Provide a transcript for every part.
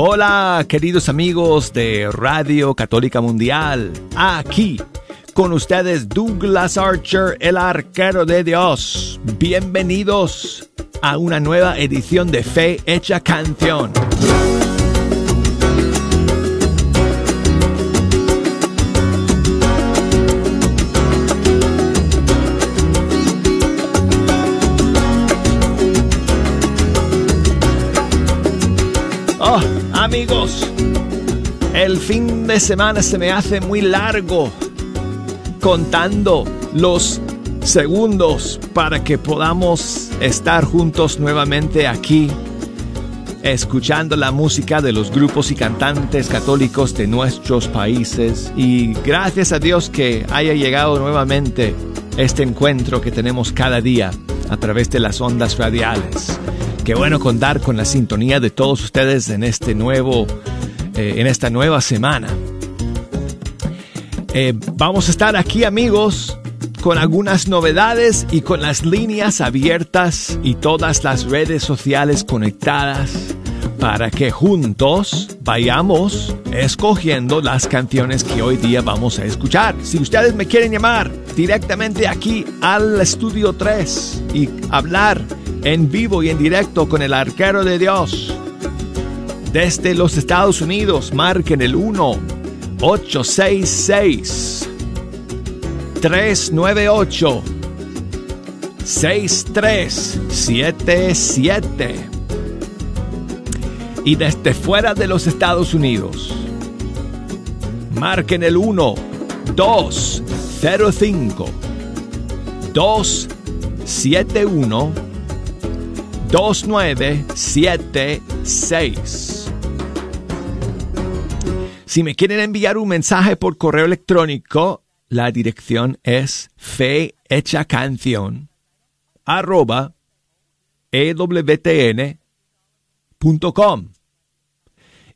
Hola, queridos amigos de Radio Católica Mundial. Aquí con ustedes Douglas Archer, el arquero de Dios. Bienvenidos a una nueva edición de Fe Hecha Canción. Amigos, el fin de semana se me hace muy largo contando los segundos para que podamos estar juntos nuevamente aquí escuchando la música de los grupos y cantantes católicos de nuestros países y gracias a Dios que haya llegado nuevamente este encuentro que tenemos cada día a través de las ondas radiales. Qué bueno contar con la sintonía de todos ustedes en este nuevo, eh, en esta nueva semana. Eh, vamos a estar aquí amigos con algunas novedades y con las líneas abiertas y todas las redes sociales conectadas para que juntos vayamos escogiendo las canciones que hoy día vamos a escuchar. Si ustedes me quieren llamar directamente aquí al estudio 3 y hablar en vivo y en directo con el arquero de Dios. Desde los Estados Unidos, marquen el 1 866 398 6377. Y desde fuera de los Estados Unidos, marquen el 1 205 271 2976. Si me quieren enviar un mensaje por correo electrónico, la dirección es fehechacanción arroba ewtn.com.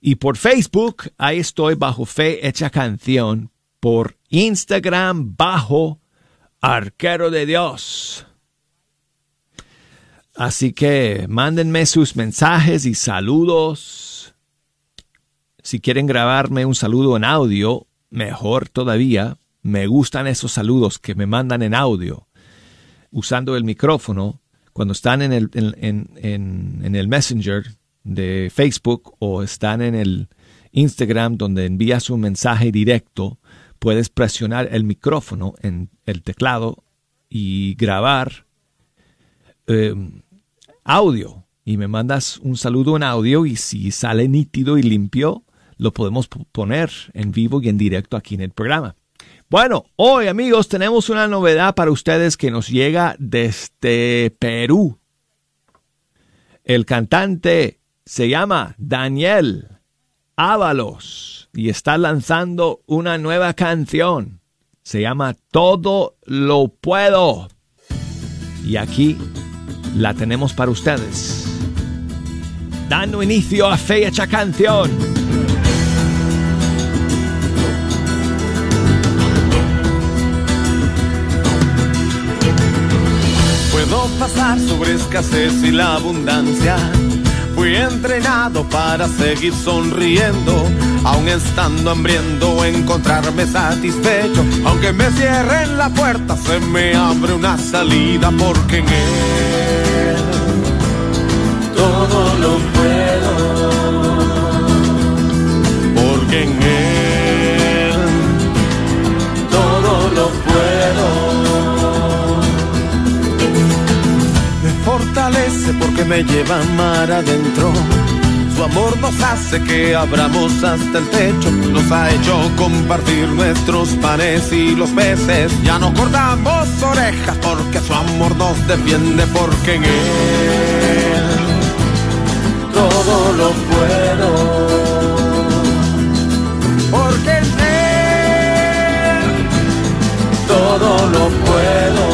Y por Facebook, ahí estoy bajo Fe Hecha Canción. Por Instagram, bajo Arquero de Dios. Así que mándenme sus mensajes y saludos. Si quieren grabarme un saludo en audio, mejor todavía. Me gustan esos saludos que me mandan en audio, usando el micrófono, cuando están en el, en, en, el Messenger de Facebook o están en el Instagram donde envías un mensaje directo, puedes presionar el micrófono en el teclado y grabar eh, audio y me mandas un saludo en audio y si sale nítido y limpio, lo podemos poner en vivo y en directo aquí en el programa. Bueno, hoy amigos tenemos una novedad para ustedes que nos llega desde Perú. El cantante se llama Daniel Ábalos y está lanzando una nueva canción. Se llama Todo lo puedo. Y aquí la tenemos para ustedes. Dando inicio a fecha canción. Puedo pasar sobre escasez y la abundancia. Fui entrenado para seguir sonriendo, aun estando hambriento, encontrarme satisfecho. Aunque me cierren la puerta, se me abre una salida porque en él Porque en él todo lo puedo. Me fortalece porque me lleva mar adentro. Su amor nos hace que abramos hasta el techo. Nos ha hecho compartir nuestros panes y los peces. Ya no cortamos orejas porque su amor nos defiende. Porque en él todo lo puedo. Porque en él todo lo puedo.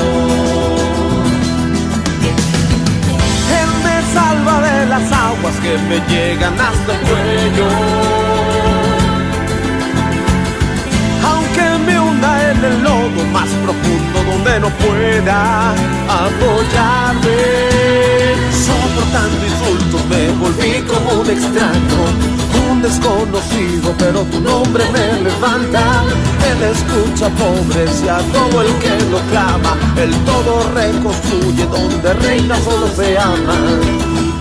Él me salva de las aguas que me llegan hasta el cuello. Aunque me hunda en el lodo más profundo donde no pueda apoyarme. Insultos me volví como un extraño, un desconocido, pero tu nombre me levanta. Él escucha pobres y a todo el que lo clama. El todo reconstruye donde reina solo se ama.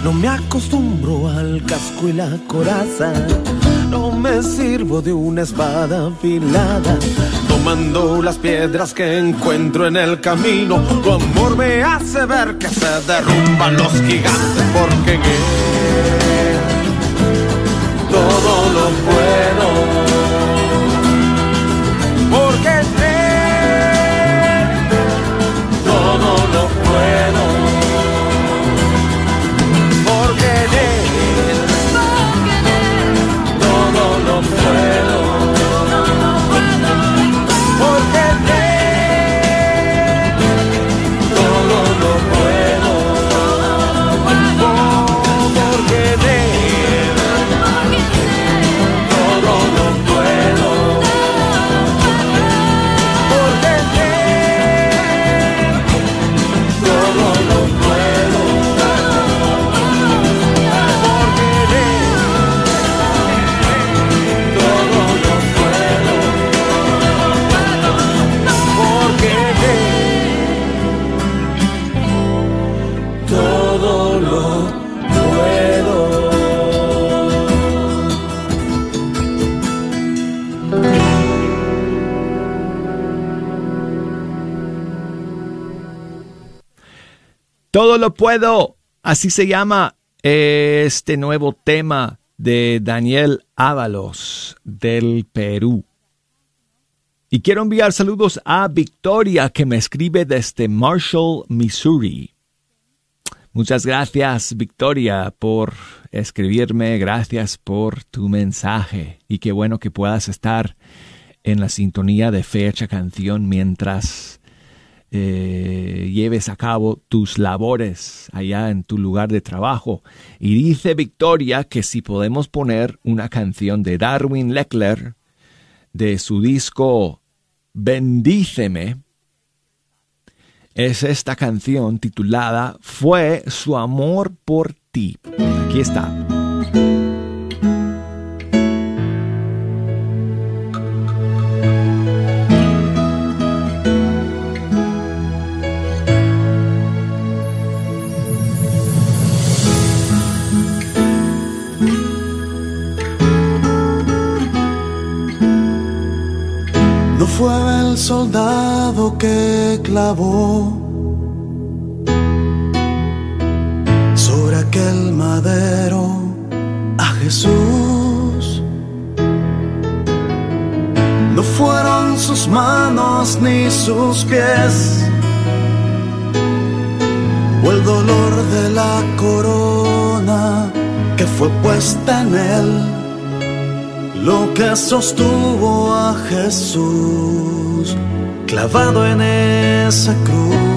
No me acostumbro al casco y la coraza. No me sirvo de una espada afilada. Tomando las piedras que encuentro en el camino, tu amor me hace ver que se derrumban los gigantes porque puedo. Así se llama este nuevo tema de Daniel Ábalos del Perú. Y quiero enviar saludos a Victoria que me escribe desde Marshall, Missouri. Muchas gracias Victoria por escribirme, gracias por tu mensaje y qué bueno que puedas estar en la sintonía de fecha canción mientras eh, lleves a cabo tus labores allá en tu lugar de trabajo. Y dice Victoria que si podemos poner una canción de Darwin Leckler de su disco Bendíceme, es esta canción titulada Fue su amor por ti. Aquí está. Que clavó. Sobre aquel madero a Jesús. No fueron sus manos ni sus pies. O el dolor de la corona que fue puesta en él. Lo que sostuvo a Jesús clavado en esa cruz.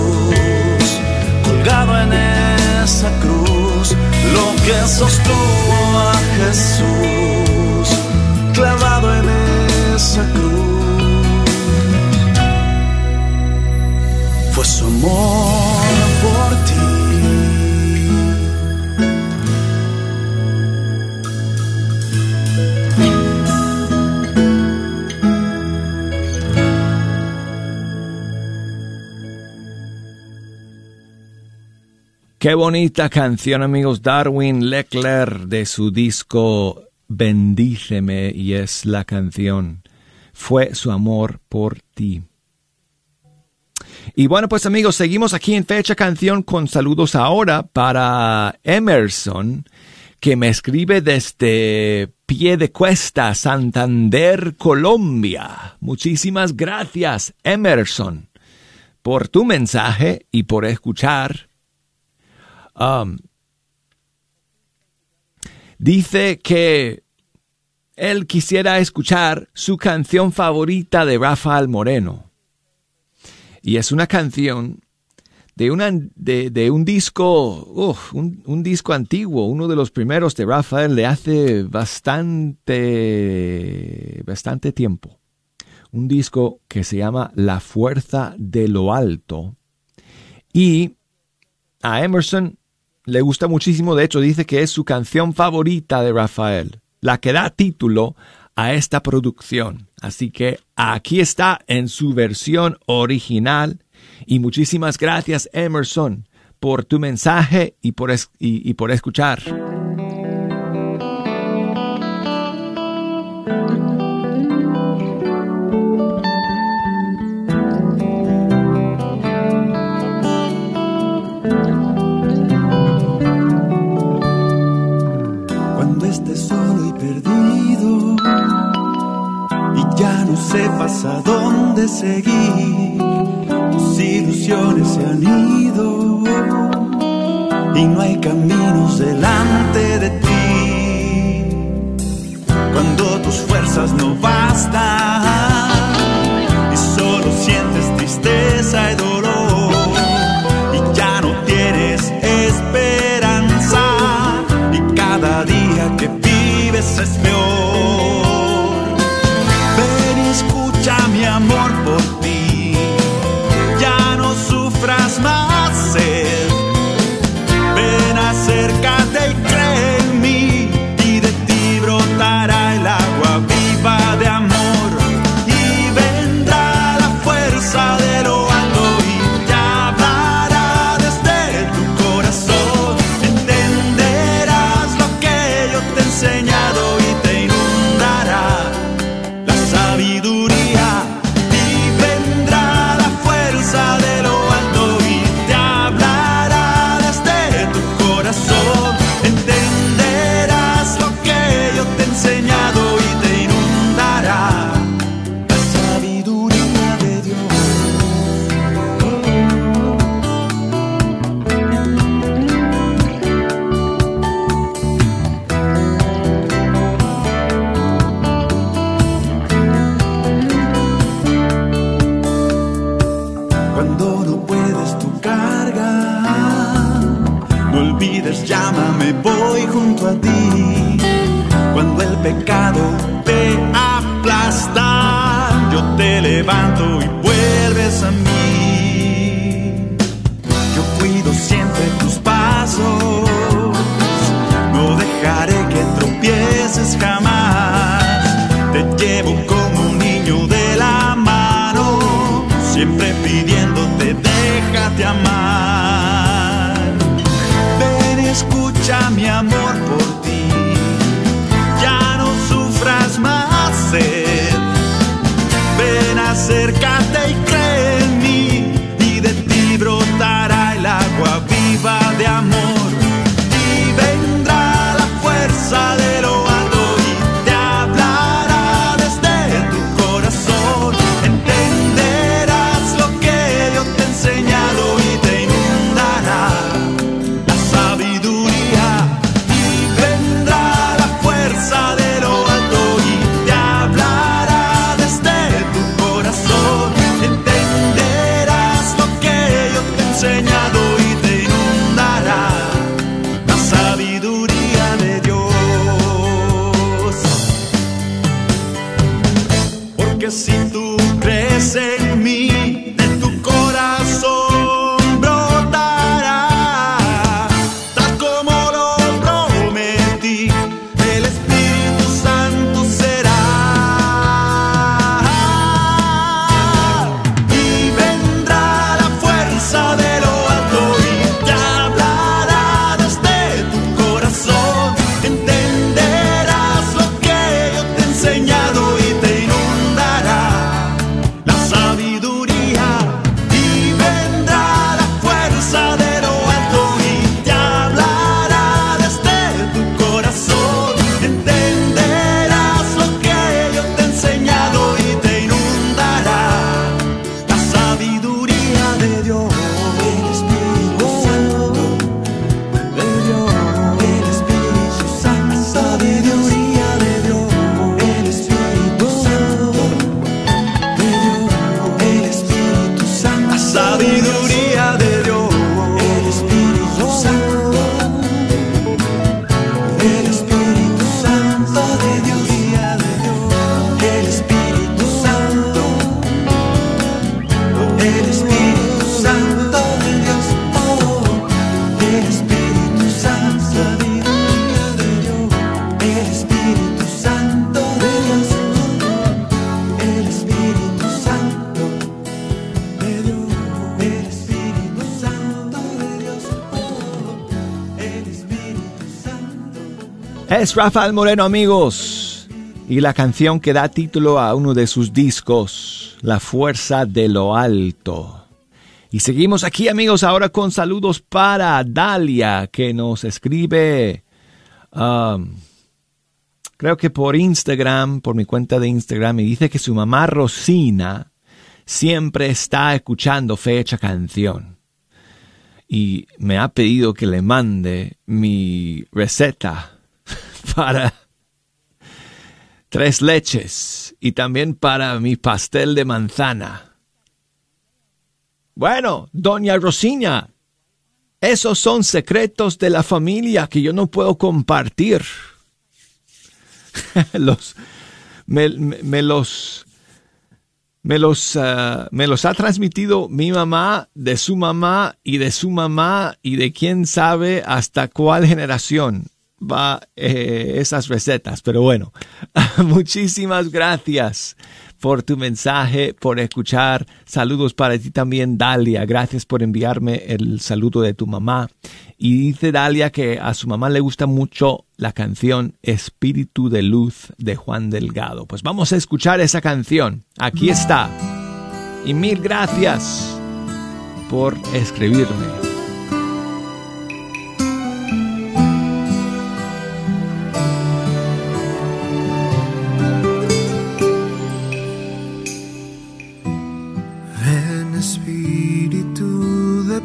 esa cruz lo que sostuvo a Jesús clavado en esa cruz. Fue su amor Qué bonita canción, amigos. Darwin Leckler de su disco Bendíceme y es la canción. Fue su amor por ti. Y bueno, pues amigos, seguimos aquí en Fecha Canción con saludos ahora para Emerson, que me escribe desde Pie de Cuesta, Santander, Colombia. Muchísimas gracias, Emerson, por tu mensaje y por escuchar. Um, dice que él quisiera escuchar su canción favorita de Rafael Moreno. Y es una canción de, un disco, un, disco antiguo, uno de los primeros de Rafael de hace bastante, bastante tiempo. Un disco que se llama La Fuerza de lo Alto. Y a Emerson le gusta muchísimo, de hecho dice que es su canción favorita de Rafael, la que da título a esta producción. Así que aquí está en su versión original y muchísimas gracias Emerson por tu mensaje y por, y por escuchar. Sepas a dónde seguir, tus ilusiones se han ido y no hay caminos delante de ti. Cuando tus fuerzas no bastan que se Es Rafael Moreno, amigos. Y la canción que da título a uno de sus discos, La Fuerza de lo Alto. Y seguimos aquí, amigos, ahora con saludos para Dalia, que nos escribe, um, creo que por Instagram, por mi cuenta de Instagram, y dice que su mamá Rosina siempre está escuchando fecha canción. Y me ha pedido que le mande mi receta para tres leches y también para mi pastel de manzana. Bueno, doña Rosiña, esos son secretos de la familia que yo no puedo compartir. los, me, los me los, ah, me los ha transmitido mi mamá, de su mamá y de su mamá y de quién sabe hasta cuál generación va eh, esas recetas. Pero bueno, muchísimas gracias por tu mensaje, por escuchar. Saludos para ti también, Dalia. Gracias por enviarme el saludo de tu mamá. Y dice Dalia que a su mamá le gusta mucho la canción Espíritu de Luz de Juan Delgado. Pues vamos a escuchar esa canción. Aquí está. Y mil gracias por escribirme.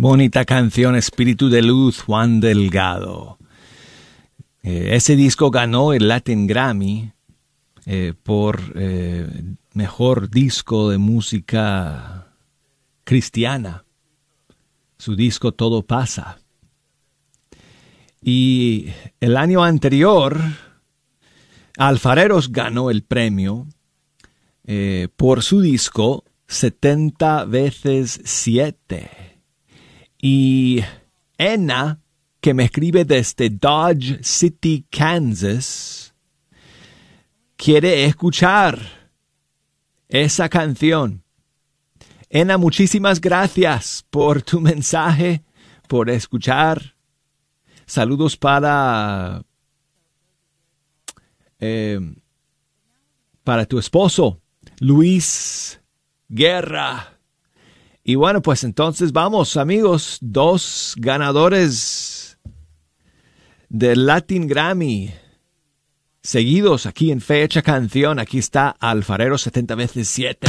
Bonita canción, Espíritu de Luz, Juan Delgado. Eh, ese disco ganó el Latin Grammy eh, por eh, mejor disco de música cristiana. Su disco Todo pasa. Y el año anterior, Alfareros ganó el premio por su disco 70 veces 7. Y Enna, que me escribe desde Dodge City, Kansas, quiere escuchar esa canción. Enna, muchísimas gracias por tu mensaje, por escuchar. Saludos para eh, para tu esposo, Luis Guerra. Y bueno, pues entonces vamos, amigos, dos ganadores del Latin Grammy seguidos aquí en Fecha Canción. Aquí está Alfarero 70 veces 7.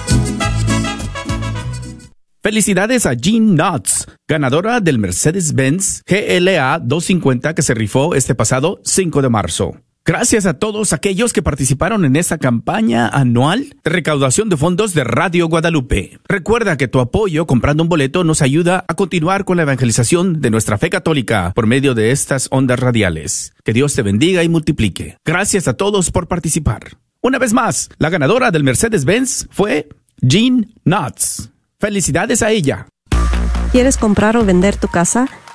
Felicidades a Jean Knotts, ganadora del Mercedes-Benz GLA 250 que se rifó este pasado 5 de marzo. Gracias a todos aquellos que participaron en esta campaña anual de recaudación de fondos de Radio Guadalupe. Recuerda que tu apoyo comprando un boleto nos ayuda a continuar con la evangelización de nuestra fe católica por medio de estas ondas radiales. Que Dios te bendiga y multiplique. Gracias a todos por participar. Una vez más, la ganadora del Mercedes-Benz fue Jean Knotts. Felicidades a ella. ¿Quieres comprar o vender tu casa?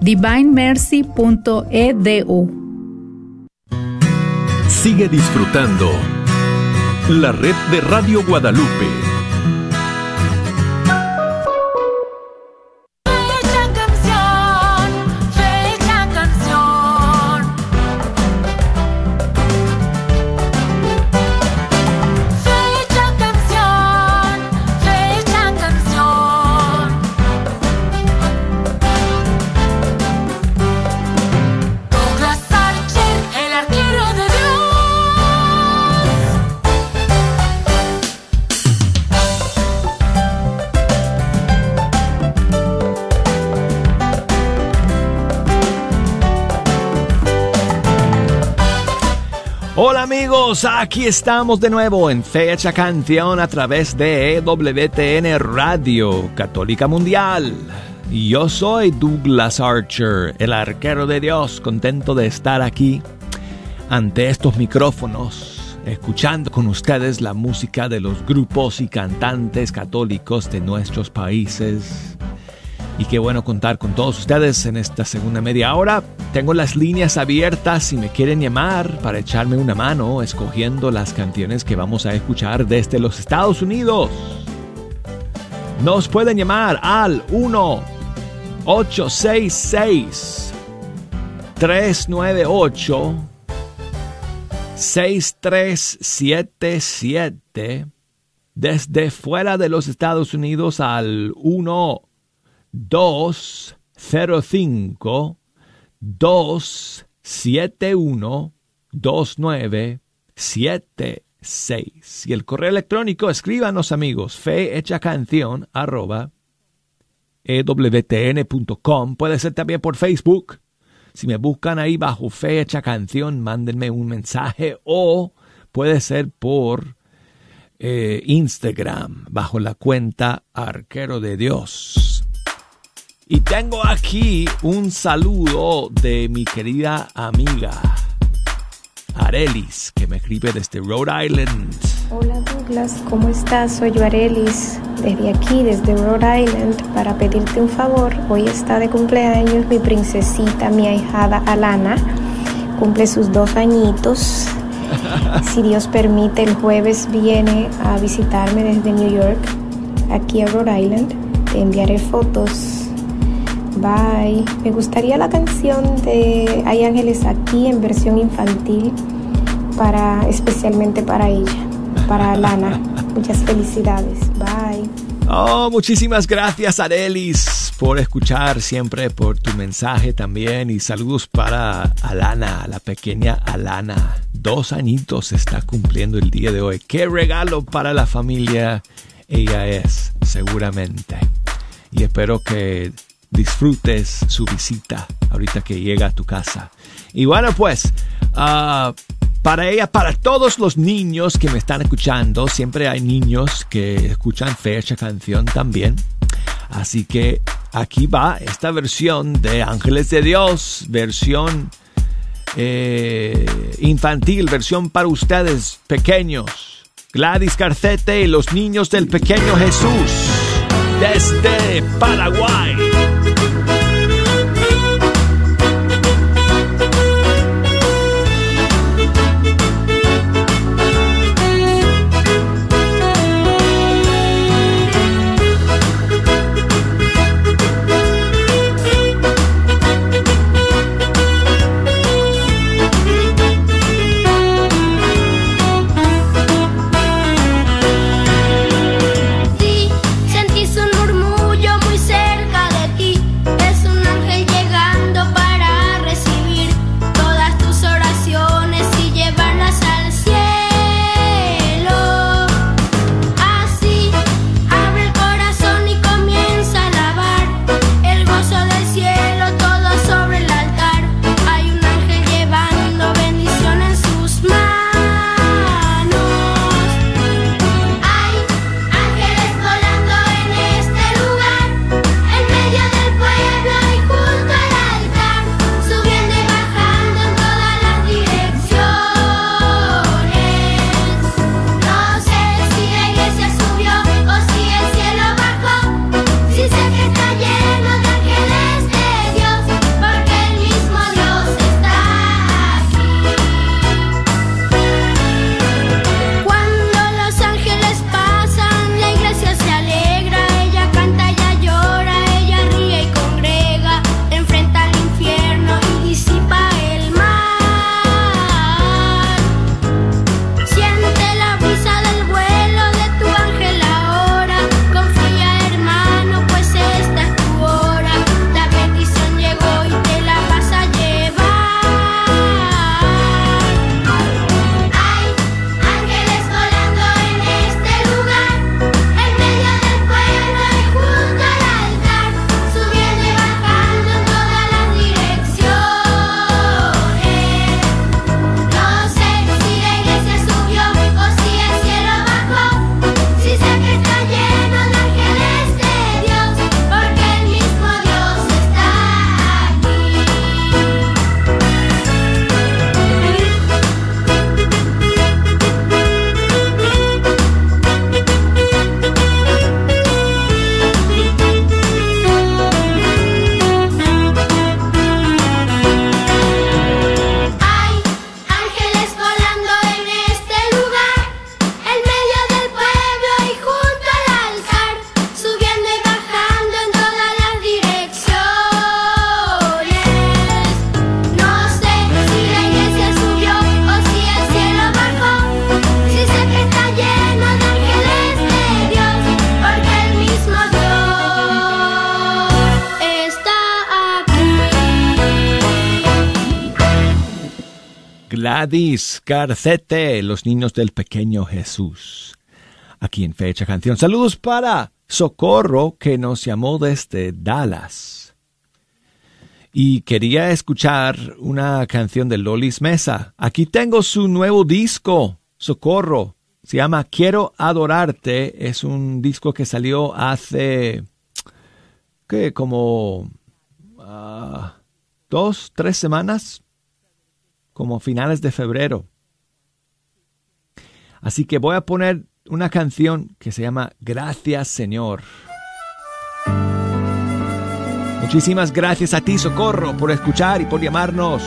divinemercy.edu. Sigue disfrutando la red de Radio Guadalupe. Aquí estamos de nuevo en Fecha Canción a través de EWTN Radio Católica Mundial. Yo soy Douglas Archer, el arquero de Dios, contento de estar aquí ante estos micrófonos, escuchando con ustedes la música de los grupos y cantantes católicos de nuestros países. Y qué bueno contar con todos ustedes en esta segunda media hora. Tengo las líneas abiertas si me quieren llamar para echarme una mano escogiendo las canciones que vamos a escuchar desde los Estados Unidos. Nos pueden llamar al 1 866 398 6377 desde fuera de los Estados Unidos al 1 205 271 2976 y el correo electrónico escríbanos amigos fe hecha canción arroba ewtn.com puede ser también por Facebook. Si me buscan ahí bajo fe hecha canción mándenme un mensaje. O puede ser por eh, Instagram bajo la cuenta arquero de Dios y tengo aquí un saludo de mi querida amiga Arelis, que me escribe desde Rhode Island. Hola Douglas, ¿cómo estás? Soy yo Arelis, desde aquí, desde Rhode Island, para pedirte un favor. Hoy está de cumpleaños mi princesita, mi ahijada Alana. Cumple sus dos añitos. Si Dios permite, el jueves viene a visitarme desde New York, aquí a Rhode Island. Te enviaré fotos. Bye. Me gustaría la canción de Hay Ángeles aquí en versión infantil para especialmente para ella, para Lana. Muchas felicidades. Bye. Oh, muchísimas gracias, Arelis, por escuchar siempre, por tu mensaje también. Y saludos para Alana, la pequeña Alana. Dos añitos está cumpliendo el día de hoy. Qué regalo para la familia ella es, seguramente. Y espero que disfrutes su visita ahorita que llega a tu casa. Y bueno, pues, ah, para ella, para todos los niños que me están escuchando, siempre hay niños que escuchan fecha canción también. Así que aquí va esta versión de Ángeles de Dios, versión eh, infantil, versión para ustedes pequeños. Gladys Carcete y los niños del pequeño Jesús desde Paraguay. Gladys los niños del pequeño Jesús. Aquí en Fecha Canción. Saludos para Socorro, que nos llamó desde Dallas. Y quería escuchar una canción de Lolis Mesa. Aquí tengo su nuevo disco, Socorro. Se llama Quiero Adorarte. Es un disco que salió hace, ¿qué? Como ah, dos, tres semanas como finales de febrero. Así que voy a poner una canción que se llama Gracias Señor. Muchísimas gracias a ti, Socorro, por escuchar y por llamarnos.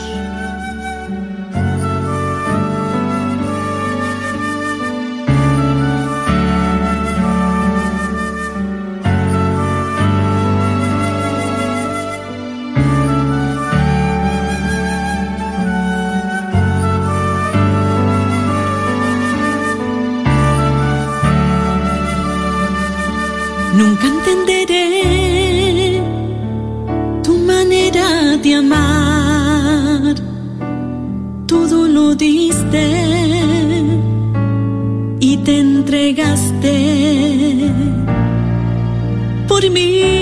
por mí.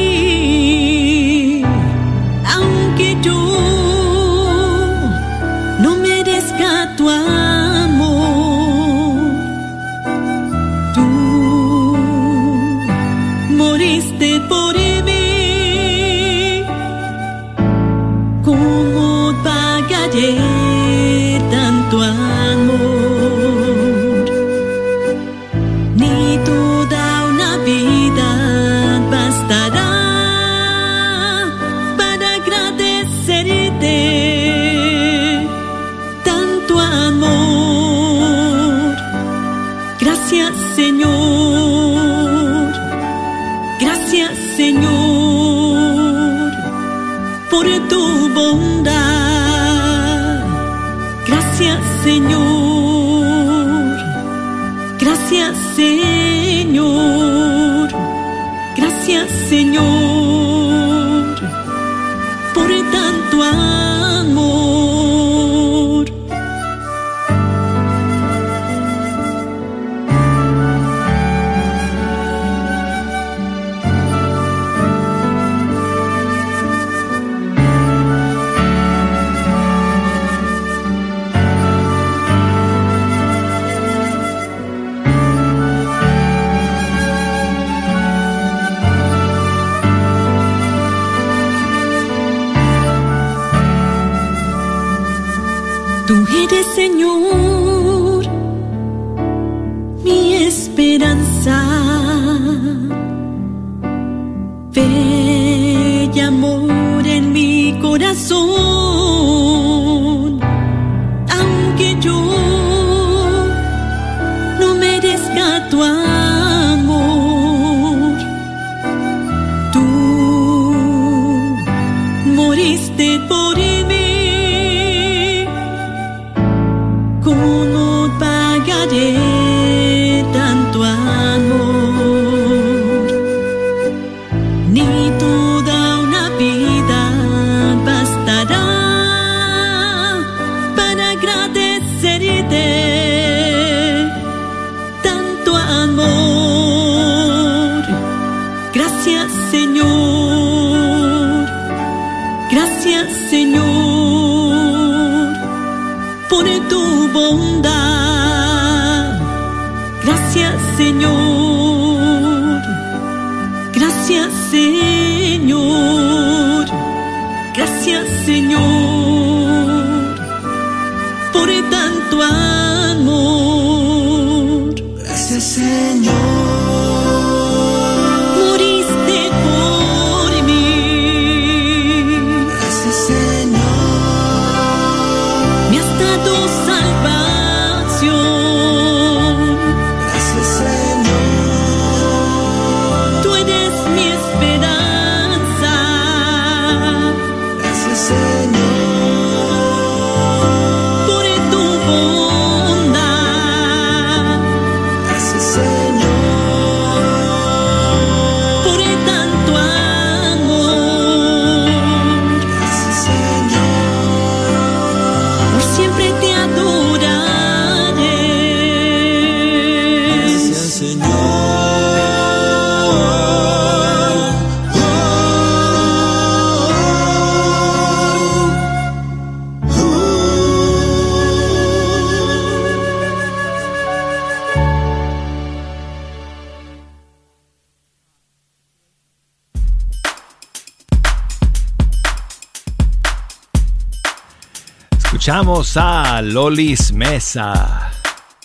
escuchamos a Lolis Mesa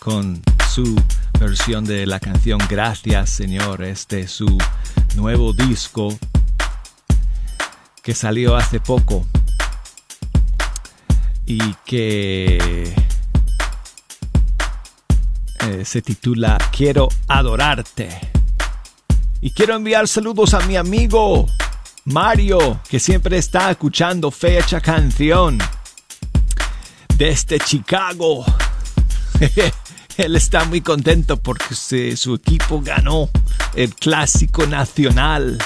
con su versión de la canción Gracias Señor, este es su nuevo disco que salió hace poco y que eh, se titula Quiero adorarte. Y quiero enviar saludos a mi amigo Mario, que siempre está escuchando Fecha Canción desde Chicago. Él está muy contento porque su equipo ganó el clásico nacional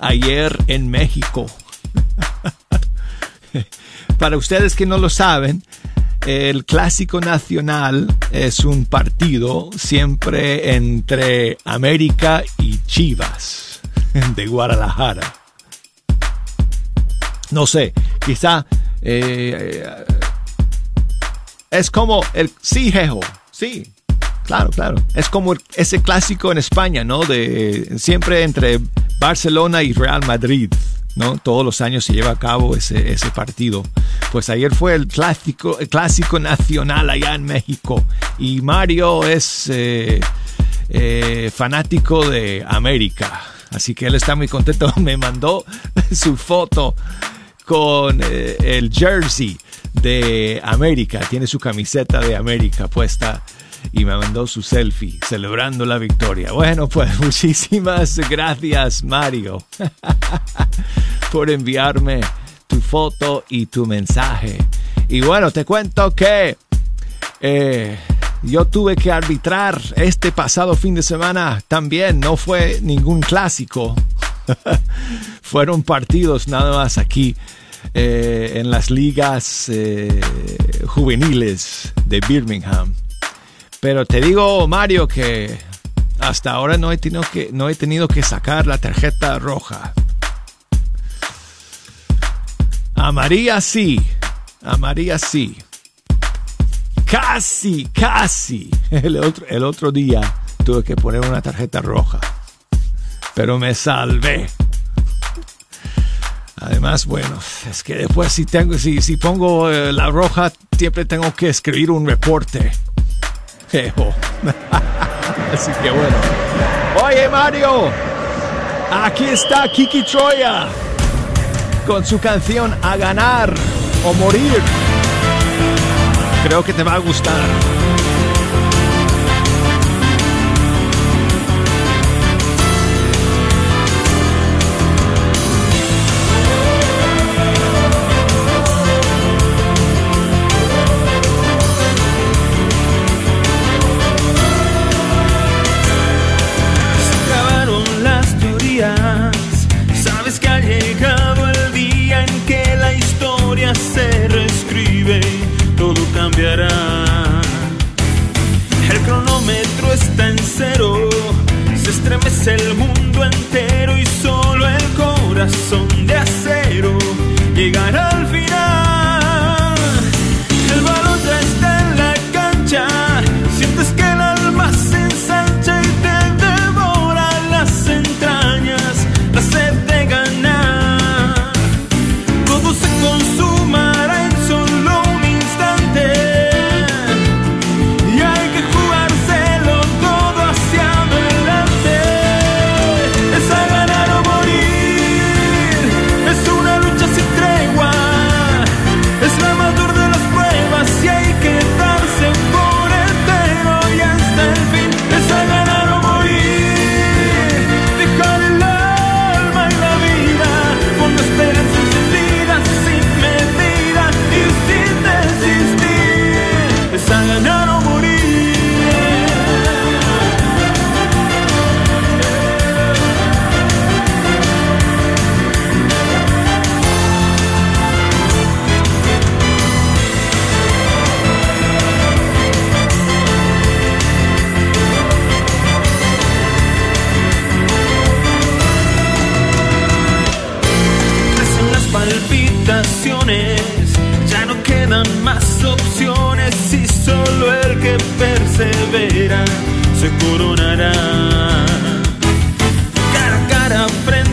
ayer en México. Para ustedes que no lo saben, el clásico nacional es un partido siempre entre América y Chivas de Guadalajara. No sé, quizá eh, es como el sí, Jejo, sí, claro, claro. Es como ese clásico en España, ¿no? De siempre entre Barcelona y Real Madrid, ¿no? Todos los años se lleva a cabo ese, ese partido. Pues ayer fue el clásico, el clásico nacional allá en México y Mario es eh, eh, fanático de América, así que él está muy contento. Me mandó su foto con eh, el jersey de América. Tiene su camiseta de América puesta y me mandó su selfie celebrando la victoria. Bueno, pues muchísimas gracias Mario por enviarme tu foto y tu mensaje. Y bueno, te cuento que eh, yo tuve que arbitrar este pasado fin de semana también. No fue ningún clásico. Fueron partidos nada más aquí eh, en las ligas eh, juveniles de Birmingham. Pero te digo, Mario, que hasta ahora no he tenido que, no he tenido que sacar la tarjeta roja. A María sí, a María sí. Casi, casi. El otro, el otro día tuve que poner una tarjeta roja. Pero me salvé. Además, bueno, es que después si tengo, si, si pongo eh, la roja, siempre tengo que escribir un reporte. Jejo. Así que bueno. Oye, Mario. Aquí está Kiki Troya. Con su canción A ganar o morir. Creo que te va a gustar.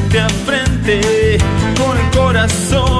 frente a frente, con el corazón.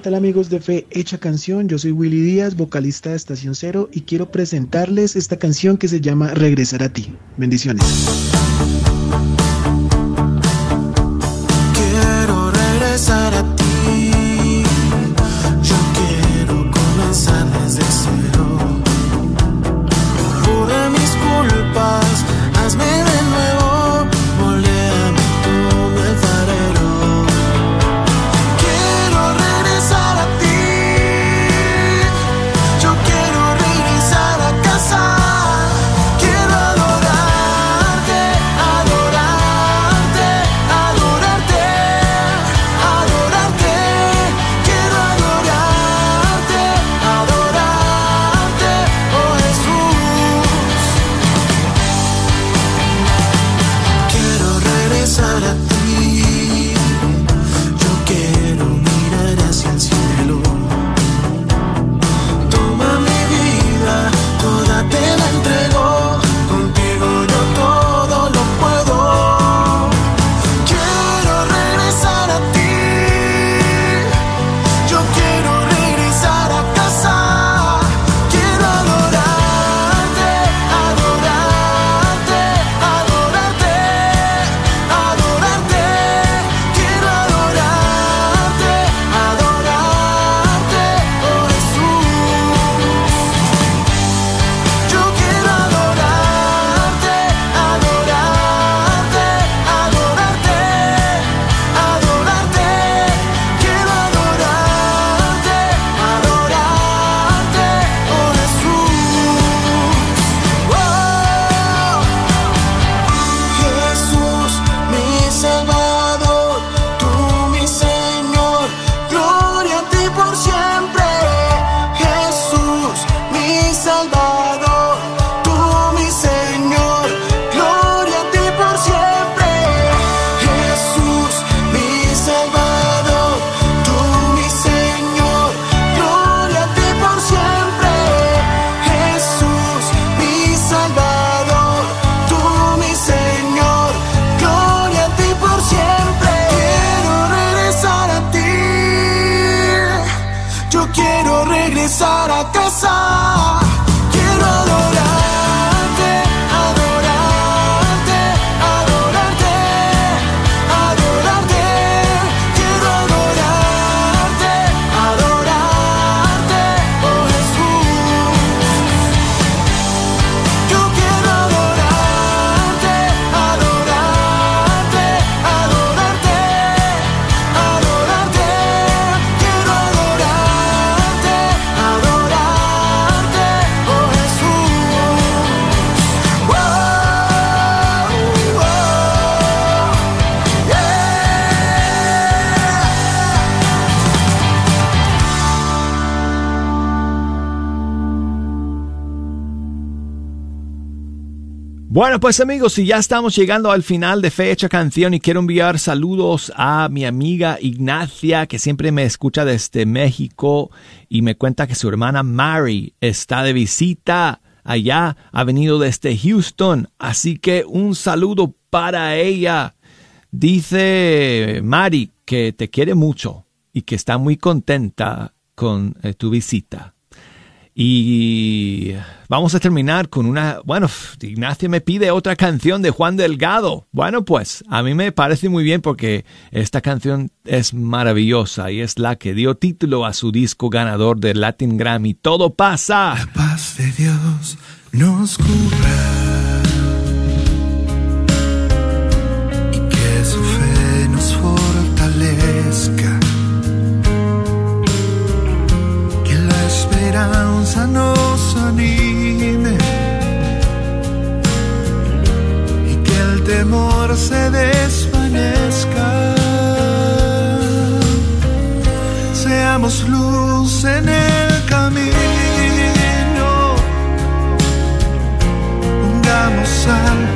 Tal amigos de Fe Hecha Canción? Yo soy Willy Díaz, vocalista de Estación Cero y quiero presentarles esta canción que se llama Regresar a ti. Bendiciones. Regresar a Bueno, pues amigos, si ya estamos llegando al final de Fecha Canción y quiero enviar saludos a mi amiga Ignacia, que siempre me escucha desde México y me cuenta que su hermana Mary está de visita allá, ha venido desde Houston, así que un saludo para ella. Dice Mary que te quiere mucho y que está muy contenta con eh, tu visita. Y vamos a terminar con una, bueno, Ignacia me pide otra canción de Juan Delgado. Bueno, pues a mí me parece muy bien porque esta canción es maravillosa y es la que dio título a su disco ganador del Latin Grammy. Todo pasa. La paz de Dios nos cubra se desvanezca. Seamos luz en el camino. Pongamos sal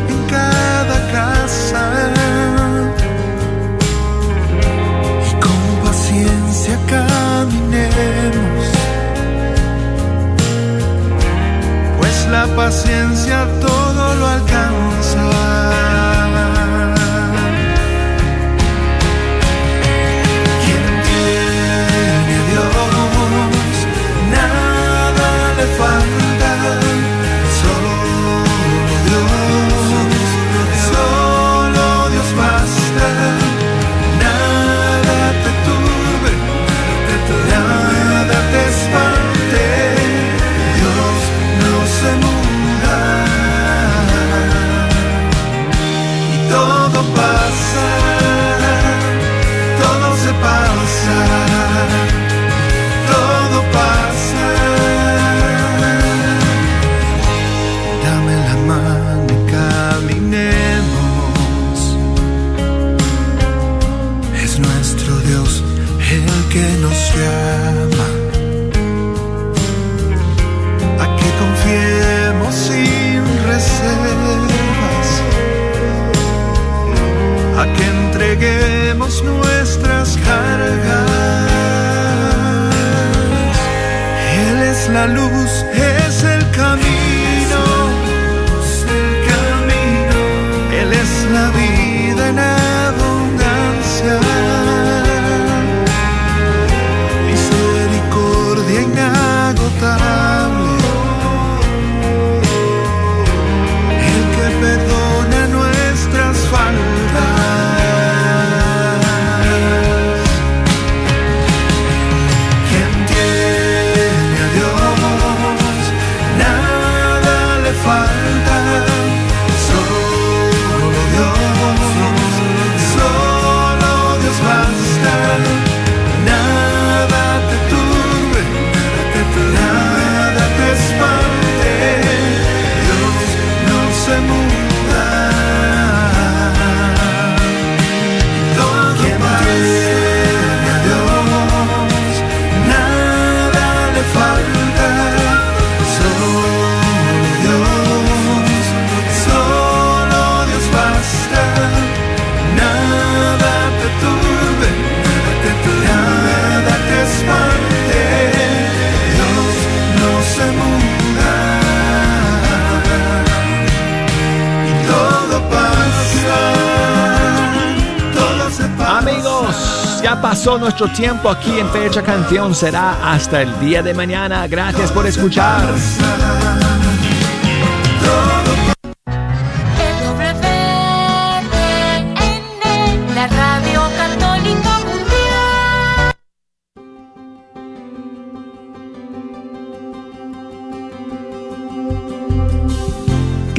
nuestro tiempo aquí en Fecha Canción. Será hasta el día de mañana. Gracias por escuchar.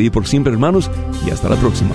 día por siempre, hermanos, y hasta la próxima.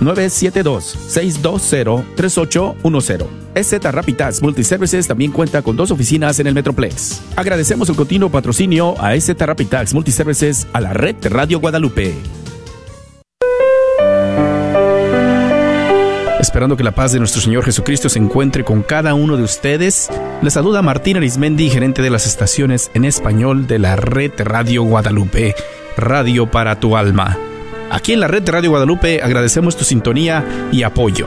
972-620-3810. EZ Rapid Tax Multiservices también cuenta con dos oficinas en el Metroplex. Agradecemos el continuo patrocinio a EZ Rapid Tax Multiservices a la red Radio Guadalupe. Esperando que la paz de nuestro Señor Jesucristo se encuentre con cada uno de ustedes, les saluda Martín Arismendi, gerente de las estaciones en español de la red Radio Guadalupe, Radio para tu alma. Aquí en la red de Radio Guadalupe agradecemos tu sintonía y apoyo.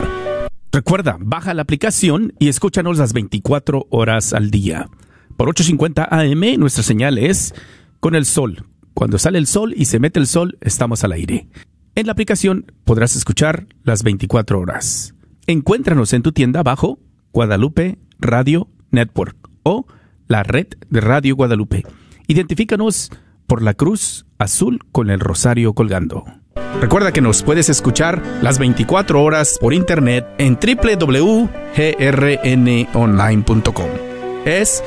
Recuerda, baja la aplicación y escúchanos las 24 horas al día. Por 8.50 AM nuestra señal es con el sol. Cuando sale el sol y se mete el sol, estamos al aire. En la aplicación podrás escuchar las 24 horas. Encuéntranos en tu tienda bajo Guadalupe Radio Network o la red de Radio Guadalupe. Identifícanos por la cruz azul con el rosario colgando. Recuerda que nos puedes escuchar las 24 horas por internet en www.grnonline.com. Es